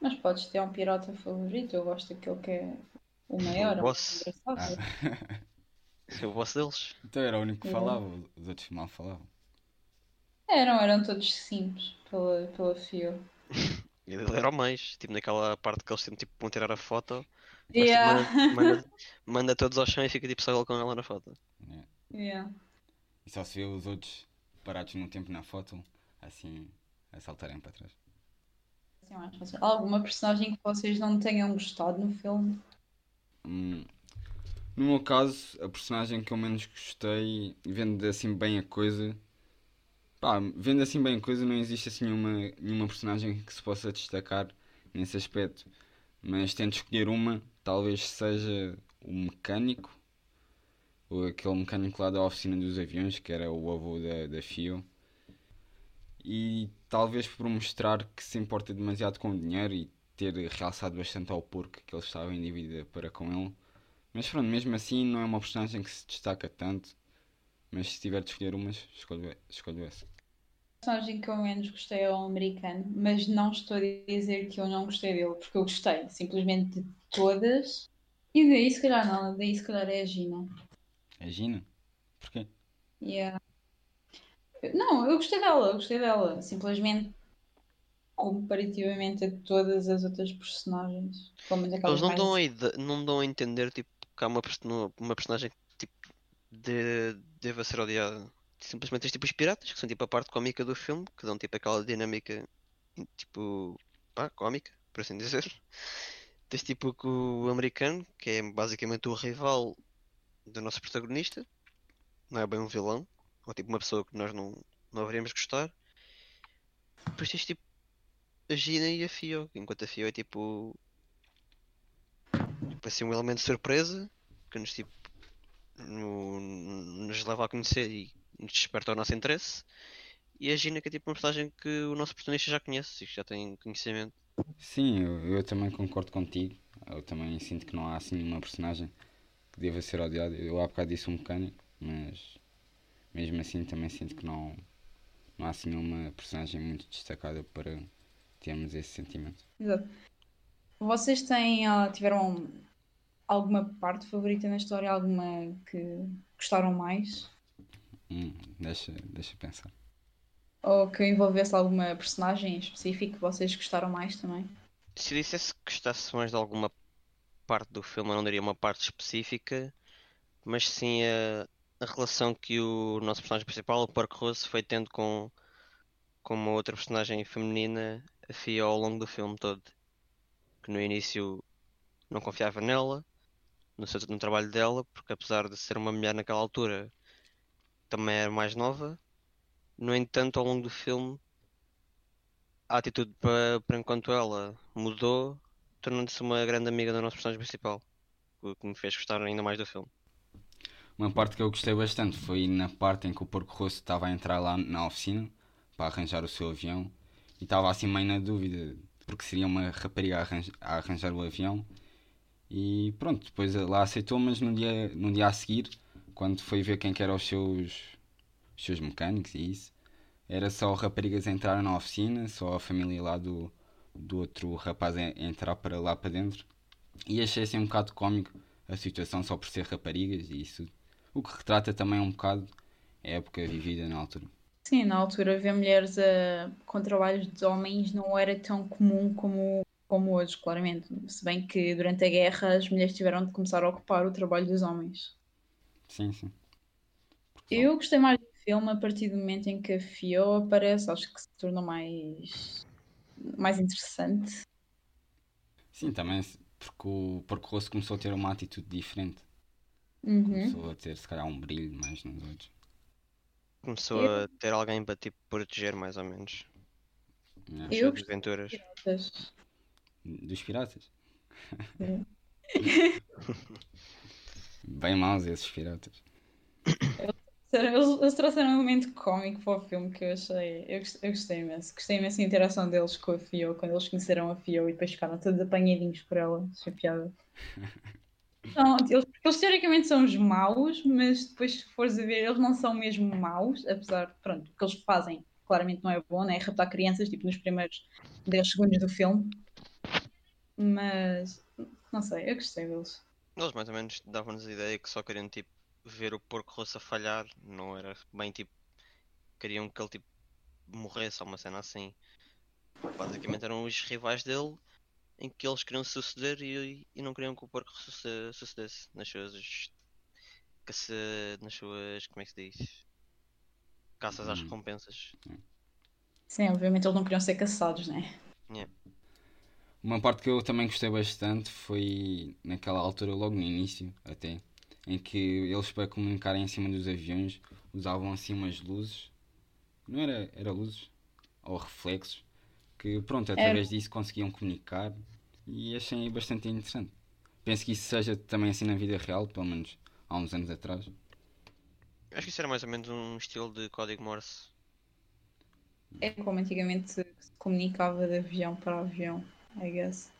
[SPEAKER 1] Mas podes ter um pirata favorito, eu gosto daquele que é o maior,
[SPEAKER 3] O
[SPEAKER 1] o
[SPEAKER 3] boss.
[SPEAKER 1] mais engraçado.
[SPEAKER 2] Ah.
[SPEAKER 3] É o boss deles.
[SPEAKER 2] então era o único que
[SPEAKER 1] Yeah.
[SPEAKER 2] falava, os outros mal falavam.
[SPEAKER 1] Eram, eram todos simples pela, pela fio.
[SPEAKER 3] E ele era o mais. Tipo naquela parte que eles tentam tipo, vão tirar a foto.
[SPEAKER 1] Yeah.
[SPEAKER 3] manda, manda, manda todos ao chão e fica tipo só ele com ela na foto.
[SPEAKER 2] Yeah.
[SPEAKER 1] Yeah.
[SPEAKER 2] E só se vê os outros parados no tempo na foto, assim, a saltarem para trás.
[SPEAKER 1] Assim, mais. Alguma personagem que vocês não tenham gostado no filme?
[SPEAKER 2] Hum, No meu caso, a personagem que eu menos gostei, vendo assim bem a coisa, pá, vendo assim bem a coisa, não existe assim nenhuma, nenhuma personagem que se possa destacar nesse aspecto. Mas tento escolher uma, talvez seja o mecânico, ou aquele mecânico lá da oficina dos aviões, que era o avô da, da FIO. E talvez por mostrar que se importa demasiado com o dinheiro e ter realçado bastante ao porco que ele estava em dívida para com ele. Mas pronto, mesmo assim não é uma personagem que se destaca tanto. Mas se tiver de escolher umas, escolho, escolho essa.
[SPEAKER 1] A personagem que eu menos gostei é o americano, mas não estou a dizer que eu não gostei dele, porque eu gostei simplesmente de todas. E daí se calhar não, daí se calhar é a Gina.
[SPEAKER 2] A Gina? Porquê?
[SPEAKER 1] Yeah. Não, eu gostei dela, eu gostei dela. Simplesmente comparativamente a todas as outras personagens.
[SPEAKER 3] Eles não dão, a ide- não dão a entender tipo, que há uma, uma personagem que tipo, de, deva ser odiada. Simplesmente tens tipo os piratas, que são tipo a parte cómica do filme, que dão tipo aquela dinâmica tipo pá, cómica, por assim dizer. Tens tipo o americano, que é basicamente o rival do nosso protagonista, não é bem um vilão, ou tipo uma pessoa que nós não, não haveríamos gostar. Depois tens tipo a Gina e a Fio, enquanto a Fio é tipo tipo assim um elemento de surpresa que nos tipo no- nos leva a conhecer e nos desperta o nosso interesse e a Gina que é tipo uma personagem que o nosso protagonista já conhece e que já tem conhecimento
[SPEAKER 2] Sim, eu, eu também concordo contigo. Eu também sinto que não há assim nenhuma personagem que deva ser odiada. Eu há bocado disse um mecânico, mas mesmo assim também sinto que não, não há assim nenhuma personagem muito destacada para termos esse sentimento.
[SPEAKER 1] Exato. Vocês têm, ah, tiveram alguma parte favorita na história? Alguma que gostaram mais?
[SPEAKER 2] Hum, deixa, deixa pensar.
[SPEAKER 1] Ou que envolvesse alguma personagem em específico que vocês gostaram mais também?
[SPEAKER 3] se eu dissesse que gostasse mais de alguma parte do filme eu não diria uma parte específica mas sim a, a relação que o nosso personagem principal, o Porco Rosso, foi tendo com, com uma outra personagem feminina, a Fia, ao longo do filme todo. Que no início não confiava nela, no, seu, no trabalho dela, porque apesar de ser uma mulher naquela altura, também era mais nova. No entanto, ao longo do filme, a atitude para, enquanto ela mudou, tornando-se uma grande amiga do nosso personagem principal, o que me fez gostar ainda mais do filme.
[SPEAKER 2] Uma parte que eu gostei bastante foi na parte em que o Porco Rosso estava a entrar lá na oficina para arranjar o seu avião e estava assim meio na dúvida porque seria uma rapariga a arranjar, a arranjar o avião e pronto, depois lá aceitou, mas no dia, no dia a seguir, quando foi ver quem que eram os seus, os seus mecânicos e isso, era só raparigas entrar na oficina, só a família lá do, do outro rapaz entrar para lá para dentro. E achei assim um bocado cómico a situação só por ser raparigas e isso. O que retrata também um bocado a época vivida na altura.
[SPEAKER 1] Sim, na altura ver mulheres com trabalhos de homens não era tão comum como, como hoje, claramente. Se bem que durante a guerra as mulheres tiveram de começar a ocupar o trabalho dos homens.
[SPEAKER 2] Sim, sim.
[SPEAKER 1] Porque eu gostei mais do filme a partir do momento em que a Fio aparece, acho que se tornou mais, mais interessante.
[SPEAKER 2] Sim, também porque o Porco Rosso começou a ter uma atitude diferente.
[SPEAKER 1] Uhum.
[SPEAKER 2] Começou a ter, se calhar, um brilho mais nos olhos.
[SPEAKER 3] Começou
[SPEAKER 1] Eu-
[SPEAKER 3] a ter alguém para tipo proteger mais ou menos nas
[SPEAKER 1] Eu
[SPEAKER 3] aventuras.
[SPEAKER 1] Mas-
[SPEAKER 2] Dos piratas.
[SPEAKER 1] Sim.
[SPEAKER 2] Bem maus esses piratas.
[SPEAKER 1] Eles, eles trouxeram um elemento cómico para o filme que eu achei. Eu, eu gostei imenso. Gostei imenso da interação deles com a Fio, quando eles conheceram a Fio e depois ficaram todos apanhadinhos por ela. Achei piada. Não, eles, eles teoricamente são os maus, mas depois se fores a ver, eles não são mesmo maus, apesar pronto, o que eles fazem claramente não é bom, né? Raptar crianças, tipo, nos primeiros 10 segundos do filme. Mas, não sei, eu gostei deles.
[SPEAKER 3] Eles mais ou menos davam-nos a ideia que só queriam tipo ver o porco rosso a falhar, não era bem tipo queriam que ele tipo morresse ou uma cena assim. Basicamente eram os rivais dele em que eles queriam suceder e, e não queriam que o porco suce- sucedesse nas suas caça, nas suas como é que se diz? Caças às
[SPEAKER 2] Hum.
[SPEAKER 3] recompensas.
[SPEAKER 1] Sim, obviamente eles não queriam ser caçados, né?
[SPEAKER 2] Uma parte que eu também gostei bastante foi naquela altura, logo no início, até, em que eles para comunicarem em cima dos aviões usavam assim umas luzes. Não era, era luzes? Ou reflexos. Que pronto, através disso conseguiam comunicar e achei bastante interessante. Penso que isso seja também assim na vida real, pelo menos há uns anos atrás.
[SPEAKER 3] Acho que isso era mais ou menos um estilo de código Morse.
[SPEAKER 1] É como antigamente se comunicava de avião para avião, I guess.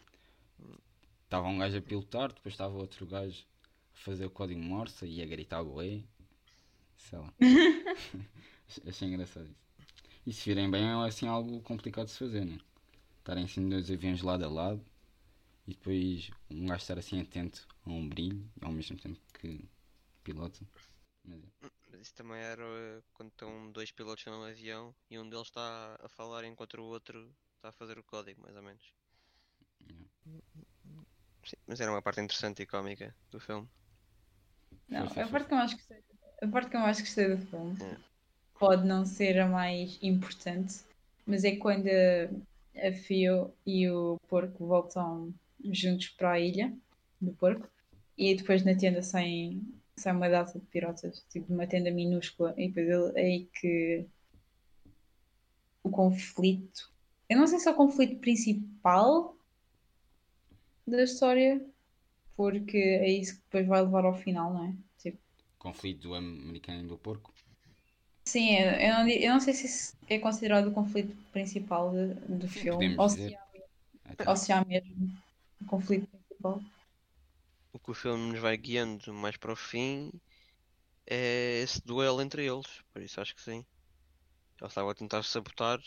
[SPEAKER 2] Estava um gajo a pilotar, depois estava outro gajo a fazer o código Morse e a gritar bué. Sei lá. Achei engraçado isso. E se virem bem é assim algo complicado de se fazer, né? Estarem assim dois aviões lado a lado e depois um gajo estar assim atento a um brilho ao mesmo tempo que pilota. Mas é.
[SPEAKER 3] Mas isso também era eh, quando estão dois pilotos num avião e um deles está a falar enquanto o outro está a fazer o código, mais ou menos. Sim, mas era uma parte interessante e cómica do filme.
[SPEAKER 1] Não,
[SPEAKER 2] Foi, foi,
[SPEAKER 1] a parte que eu mais gostei, a parte que eu mais gostei do filme
[SPEAKER 3] É.
[SPEAKER 1] pode não ser a mais importante, mas é quando a, a Fio e o porco voltam juntos para a ilha do porco e depois na tenda saem, sai uma data de piratas, tipo uma tenda minúscula, e depois ele- é aí que o conflito. Eu não sei se é o conflito principal da história, porque é isso que depois vai levar ao final, não é? Tipo,
[SPEAKER 2] Conflito do americano e do porco.
[SPEAKER 1] sim, eu, não, eu não sei se isso é considerado o conflito principal de- do
[SPEAKER 2] Sim,
[SPEAKER 1] filme, ou se, há,
[SPEAKER 2] Até.
[SPEAKER 1] ou se há mesmo o conflito principal.
[SPEAKER 3] O que o filme nos vai guiando mais para o fim é esse duelo entre eles, por isso acho que sim. Eles estavam a tentar sabotar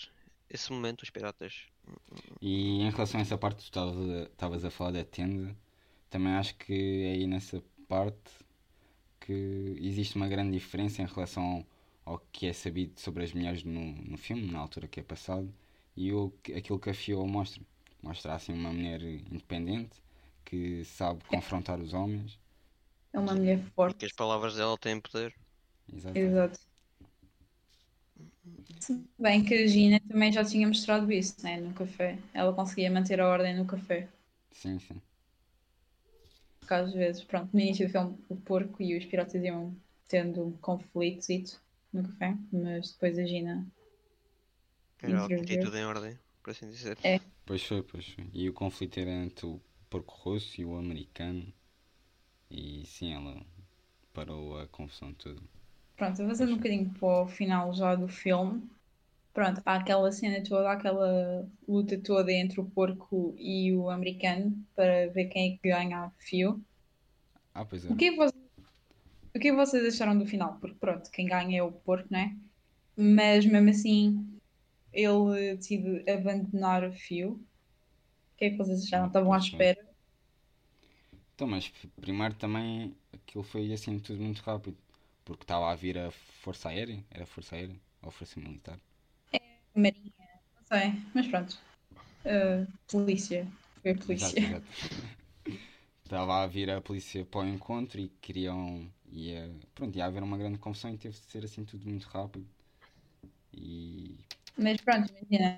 [SPEAKER 3] esse momento, os piratas.
[SPEAKER 2] E em relação a essa parte que tu estavas- a falar da tenda, também acho que é aí nessa parte que existe uma grande diferença em relação ao que é sabido sobre as mulheres no, no filme, na altura que é passado, e o, aquilo que a Fio mostra. Mostra assim uma mulher independente que sabe confrontar os homens.
[SPEAKER 1] É uma mulher forte.
[SPEAKER 3] que as palavras dela têm poder.
[SPEAKER 2] Exato.
[SPEAKER 1] Exato. Se bem que a Gina também já tinha mostrado isso, né? No café. Ela conseguia manter a ordem no café.
[SPEAKER 2] Sim, sim.
[SPEAKER 1] Porque às vezes, pronto, no início do filme o porco e os piratas iam tendo conflitos e tudo no café, mas depois a Gina
[SPEAKER 3] Era
[SPEAKER 1] Interview.
[SPEAKER 3] meter tudo em ordem, por assim dizer.
[SPEAKER 1] É.
[SPEAKER 2] Pois foi, pois foi. E o conflito era entre o porco rosso e o americano. E sim, ela parou a confusão toda.
[SPEAKER 1] Pronto, avançando um bocadinho para o final já do filme. Pronto, há aquela cena toda, aquela luta toda entre o porco e o americano para ver quem é que ganha a fio.
[SPEAKER 2] Ah, pois é.
[SPEAKER 1] O que é que vocês, o que é que vocês acharam do final? Porque pronto, quem ganha é o porco, né? Mas mesmo assim, ele decide abandonar o fio. O que é que vocês acharam? Estavam à
[SPEAKER 2] é.
[SPEAKER 1] espera?
[SPEAKER 2] Então, mas primeiro também aquilo foi assim tudo muito rápido. Porque estava a vir a Força Aérea. Era Força Aérea? Ou Força Militar?
[SPEAKER 1] Marinha, não sei, mas pronto. Uh, polícia, foi
[SPEAKER 2] Exato,
[SPEAKER 1] polícia.
[SPEAKER 2] exato. Estava a vir a polícia para o encontro e queriam. Ia, pronto, ia haver uma grande confusão e teve de ser assim tudo muito rápido. E.
[SPEAKER 1] Mas pronto, imagina.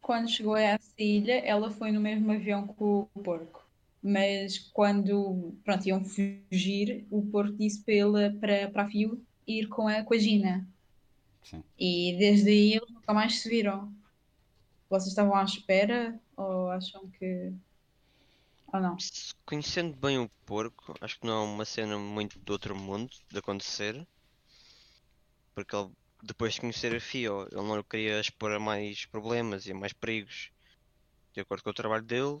[SPEAKER 1] Quando chegou a essa ilha, ela foi no mesmo avião que o porco. Mas quando, pronto, iam fugir, o porco disse para ele, para, para a Fio, ir com a, com a Gina.
[SPEAKER 2] Sim.
[SPEAKER 1] E desde aí eles nunca mais se viram. Vocês estavam à espera ou acham que. Ou não?
[SPEAKER 3] Conhecendo bem o porco, acho que não é uma cena muito do outro mundo de acontecer. Porque ele, depois de conhecer a Fio, ele não queria expor a mais problemas e a mais perigos, de acordo com o trabalho dele.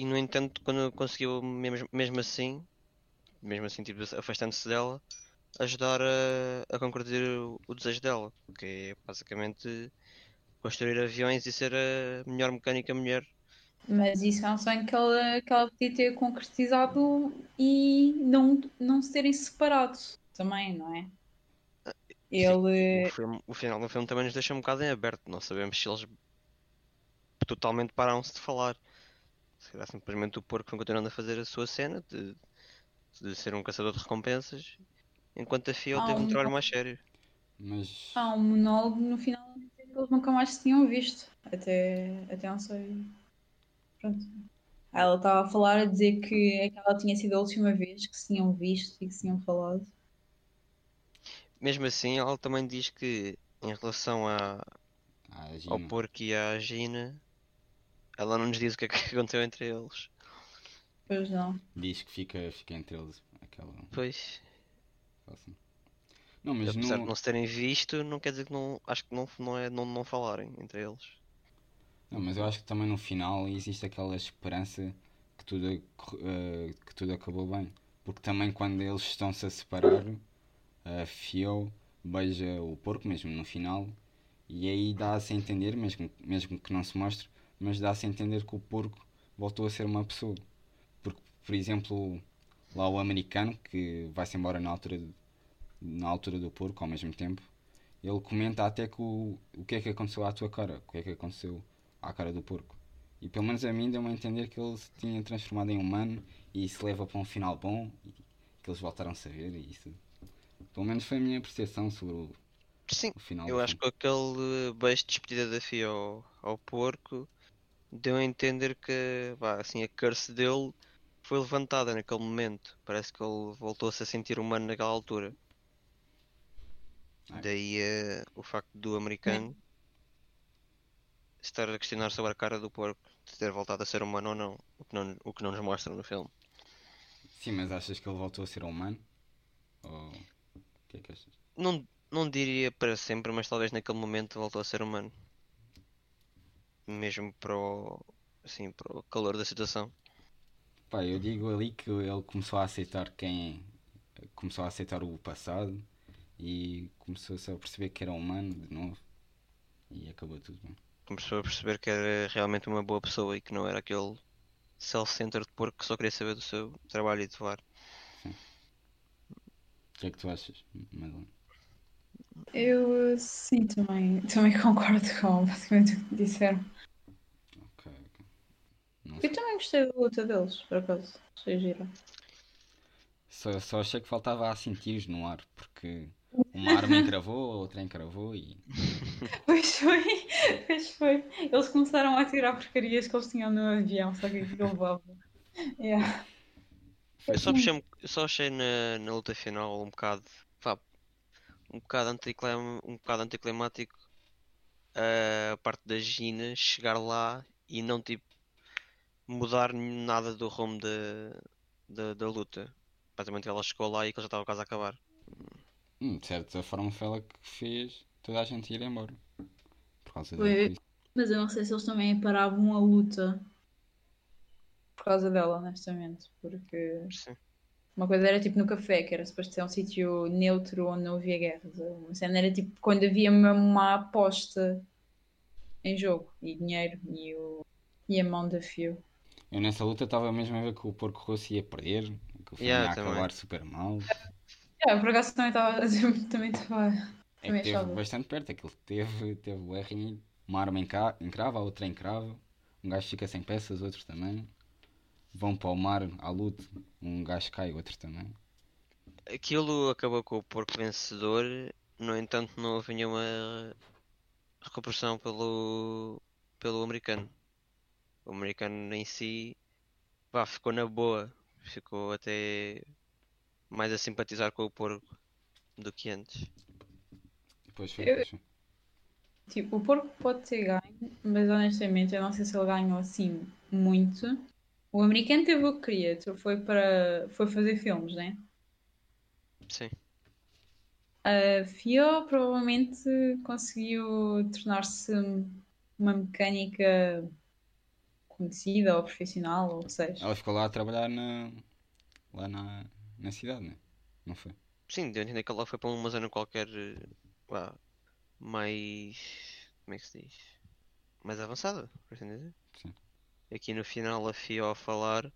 [SPEAKER 3] E no entanto, quando conseguiu, mesmo, mesmo assim, mesmo assim, tipo, afastando-se dela, ajudar a, a concluir o, o desejo dela, que é basicamente construir aviões e ser a melhor mecânica mulher
[SPEAKER 1] Mas isso é um sonho que ela, que ela podia ter concretizado e não, não se terem separado também, não é? Ele.
[SPEAKER 3] O, filme- o final do filme também nos deixa um bocado em aberto. Não sabemos se eles totalmente pararam-se de falar. Se calhar simplesmente o porco foi continuando a fazer a sua cena de, de ser um caçador de recompensas, enquanto a
[SPEAKER 1] Ah,
[SPEAKER 3] teve um trabalho mais sério.
[SPEAKER 2] Mas.
[SPEAKER 1] Há um monólogo no final a eles nunca mais se tinham visto. Até, até não sei. Pronto. Ela estava a falar a dizer que aquela tinha sido a última vez que se tinham visto e que se tinham falado.
[SPEAKER 3] Mesmo assim, ela também diz que em relação à-
[SPEAKER 2] Ah,
[SPEAKER 3] ao porco e à Gina, ela não nos diz o que é que aconteceu entre eles.
[SPEAKER 1] Pois não.
[SPEAKER 2] Diz que fica, fica entre eles aquela.
[SPEAKER 3] Pois,
[SPEAKER 2] assim. Não, mas
[SPEAKER 3] apesar
[SPEAKER 2] no,
[SPEAKER 3] de não se terem visto, não quer dizer que não. Acho que não, não é não, não falarem entre eles.
[SPEAKER 2] Não, mas eu acho que também no final existe aquela esperança que tudo, eh, que tudo acabou bem. Porque também quando eles estão-se a separar, a Fio beija o porco mesmo no final e aí dá-se a entender, mesmo, mesmo que não se mostre, mas dá-se a entender que o porco voltou a ser uma pessoa. Porque, por exemplo, lá o americano, que vai-se embora na altura, de- na altura do porco ao mesmo tempo, ele comenta até que o, o que é que aconteceu à tua cara, o que é que aconteceu à cara do porco. E pelo menos a mim deu-me a entender que ele se tinha transformado em humano e isso leva para um final bom e que eles voltaram-se a ver e isso. Pelo menos foi a minha apreciação sobre o,
[SPEAKER 3] Sim,
[SPEAKER 2] o final.
[SPEAKER 3] Eu acho
[SPEAKER 2] filme.
[SPEAKER 3] que aquele beijo de despedida da Fia ao, ao porco deu a entender que assim, a curse dele foi levantada naquele momento. Parece que ele voltou-se a sentir humano naquela altura.
[SPEAKER 2] Ah.
[SPEAKER 3] Daí eh, o facto do americano estar a questionar sobre a cara do porco, de ter voltado a ser humano ou não, o que não, o que não nos mostra no filme.
[SPEAKER 2] Sim, mas achas que ele voltou a ser humano? Ou o que é que achas?
[SPEAKER 3] Não, não diria para sempre, mas talvez naquele momento voltou a ser humano. Mesmo para o, assim, para o calor da situação.
[SPEAKER 2] Pá, eu digo ali que ele começou a aceitar quem. Começou a aceitar o passado e começou-se a perceber que era humano de novo e acabou tudo bem.
[SPEAKER 3] Começou a perceber que era realmente uma boa pessoa e que não era aquele self-centered porco que só queria saber do seu trabalho e de voar.
[SPEAKER 2] O que é que tu achas, Madeleine?
[SPEAKER 1] Eu sim, também, também concordo com basicamente o que disseram. Eu também gostei da luta deles, por acaso. Achei gira.
[SPEAKER 2] Só, só achei que faltava assim tiros no ar, porque uma arma encravou, outra encravou e.
[SPEAKER 1] Pois foi, pois foi. Eles começaram a tirar porcarias que eles tinham no avião, só que aquilo levava. Yeah.
[SPEAKER 3] Eu só, puxei, eu só achei na, na luta final um bocado, pá, um bocado, anticlim, um bocado anticlimático a parte da Gina chegar lá e não tipo mudar nada do rumo da, da, da luta. Basicamente ela chegou lá e que já estava quase a acabar.
[SPEAKER 2] Hum, de certa forma foi ela que fez toda a gente ir embora. Por causa
[SPEAKER 1] Foi.
[SPEAKER 2] da.
[SPEAKER 1] Mas eu não sei se eles também paravam a luta por causa dela, honestamente. Porque
[SPEAKER 3] Sim.
[SPEAKER 1] uma coisa era tipo no café, que era suposto ser um sítio neutro onde não havia guerras. Uma cena era tipo quando havia mesmo uma aposta em jogo e dinheiro e, o, e a mão de fio.
[SPEAKER 2] Eu nessa luta estava mesmo a ver que o Porco Rosso ia perder, que o filme
[SPEAKER 3] Yeah,
[SPEAKER 2] ia
[SPEAKER 3] também.
[SPEAKER 2] acabar super mal.
[SPEAKER 1] É, por acaso também estava também estava.
[SPEAKER 2] É
[SPEAKER 1] Também
[SPEAKER 2] que teve
[SPEAKER 1] achava.
[SPEAKER 2] bastante perto, aquilo teve, teve o R uma arma encra- encrava, a outra encrava, um gajo fica sem peças, outro também. Vão para o mar à luta, um gajo cai, outro também.
[SPEAKER 3] Aquilo acabou com o porco vencedor, no entanto não houve nenhuma recuperação pelo, pelo americano. O americano em si pá, ficou na boa, ficou até mais a simpatizar com o porco do que antes.
[SPEAKER 2] Depois foi,
[SPEAKER 1] Eu-. Tipo, o porco pode ter ganho, mas honestamente eu não sei se ele ganhou assim muito. O americano teve o que queria, tipo, foi para foi fazer filmes, né?
[SPEAKER 3] Sim.
[SPEAKER 1] A Fio provavelmente conseguiu tornar-se uma mecânica conhecida ou profissional, ou o que seja.
[SPEAKER 2] Ela ficou lá a trabalhar na, lá na, na cidade, né? Não foi?
[SPEAKER 3] Sim, deu a entender que ela foi para uma zona qualquer eh, vá, mais. Como é que se diz? Mais avançada, por assim dizer.
[SPEAKER 2] Sim.
[SPEAKER 3] Aqui no final a Fio a falar,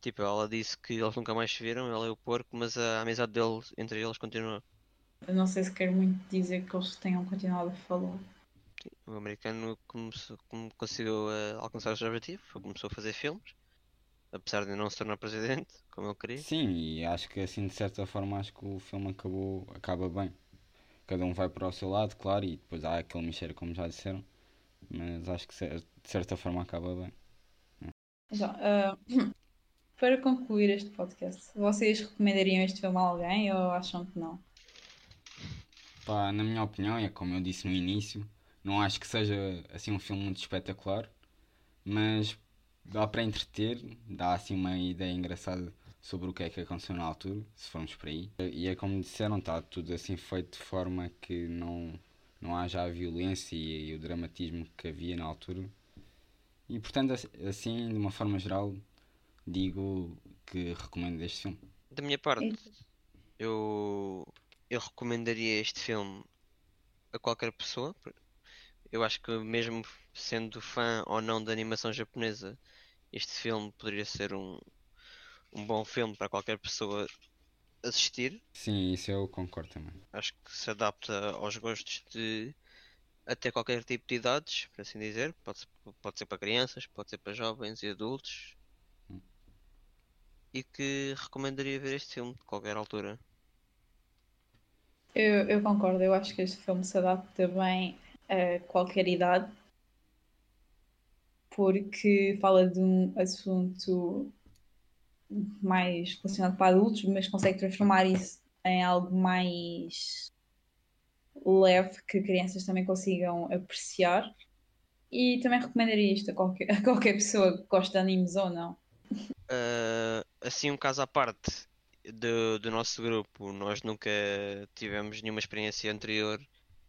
[SPEAKER 3] tipo, ela disse que eles nunca mais se viram, ela e o porco, mas a amizade deles entre eles continua.
[SPEAKER 1] Eu não sei se quero muito dizer que eles tenham continuado a falar.
[SPEAKER 3] O americano começou, como conseguiu eh, alcançar o seu objetivo, começou a fazer filmes, apesar de não se tornar presidente, como ele queria.
[SPEAKER 2] Sim, e acho que assim de certa forma acho que o filme acabou, acaba bem. Cada um vai para o seu lado, claro, e depois há aquele mexer como já disseram, mas acho que de certa forma acaba bem.
[SPEAKER 1] Então, ah, para concluir este podcast, vocês recomendariam este filme a alguém ou acham que não?
[SPEAKER 2] Pá, na minha opinião, é como eu disse no início, não acho que seja assim um filme muito espetacular, mas dá para entreter, dá assim uma ideia engraçada sobre o que é que aconteceu na altura, se formos por aí. E é como disseram, está tudo assim feito de forma que não, não haja a violência e, o dramatismo que havia na altura. E portanto, ass- assim, de uma forma geral, digo que recomendo este filme.
[SPEAKER 3] Da minha parte, eu, eu recomendaria este filme a qualquer pessoa. Eu acho que mesmo sendo fã ou não da animação japonesa, este filme poderia ser um, um bom filme para qualquer pessoa assistir.
[SPEAKER 2] Sim, isso eu concordo também.
[SPEAKER 3] Acho que se adapta aos gostos de até qualquer tipo de idades, por assim dizer. Pode, ser- pode ser para crianças, pode ser para jovens e adultos. E que recomendaria ver este filme de qualquer altura.
[SPEAKER 1] Eu, eu concordo, eu acho que este filme se adapta bem a qualquer idade, porque fala de um assunto mais relacionado para adultos, mas consegue transformar isso em algo mais leve que crianças também consigam apreciar. E também recomendaria isto a qualquer, a qualquer pessoa que gosta de animes ou não.
[SPEAKER 3] Ah, assim, um caso à parte do, do nosso grupo, nós nunca tivemos nenhuma experiência anterior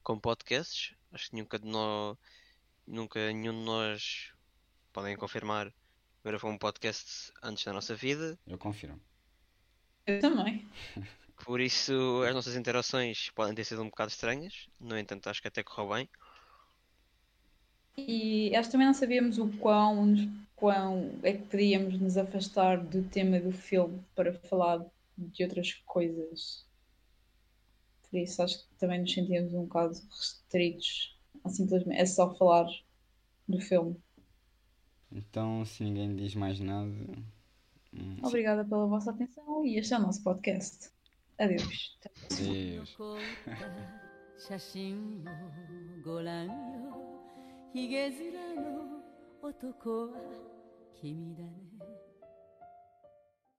[SPEAKER 3] com podcasts. Acho que nunca de nós, nunca nenhum de nós podem confirmar gravou um podcast antes da nossa vida.
[SPEAKER 2] Eu confirmo.
[SPEAKER 1] Eu também.
[SPEAKER 3] Por isso, as nossas interações podem ter sido um bocado estranhas. No entanto, acho que até correu bem.
[SPEAKER 1] E acho que também não sabíamos o quão, quão é que podíamos nos afastar do tema do filme para falar de outras coisas Por isso acho que também nos sentíamos um bocado restritos a simplesmente a só falar do filme.
[SPEAKER 2] Então, se ninguém diz mais nada, Hum,
[SPEAKER 1] Obrigada pela vossa atenção e este é o nosso podcast. Adeus. Até a próxima.
[SPEAKER 2] Deus.
[SPEAKER 4] 残った写真をご覧よひげ面の男は君だね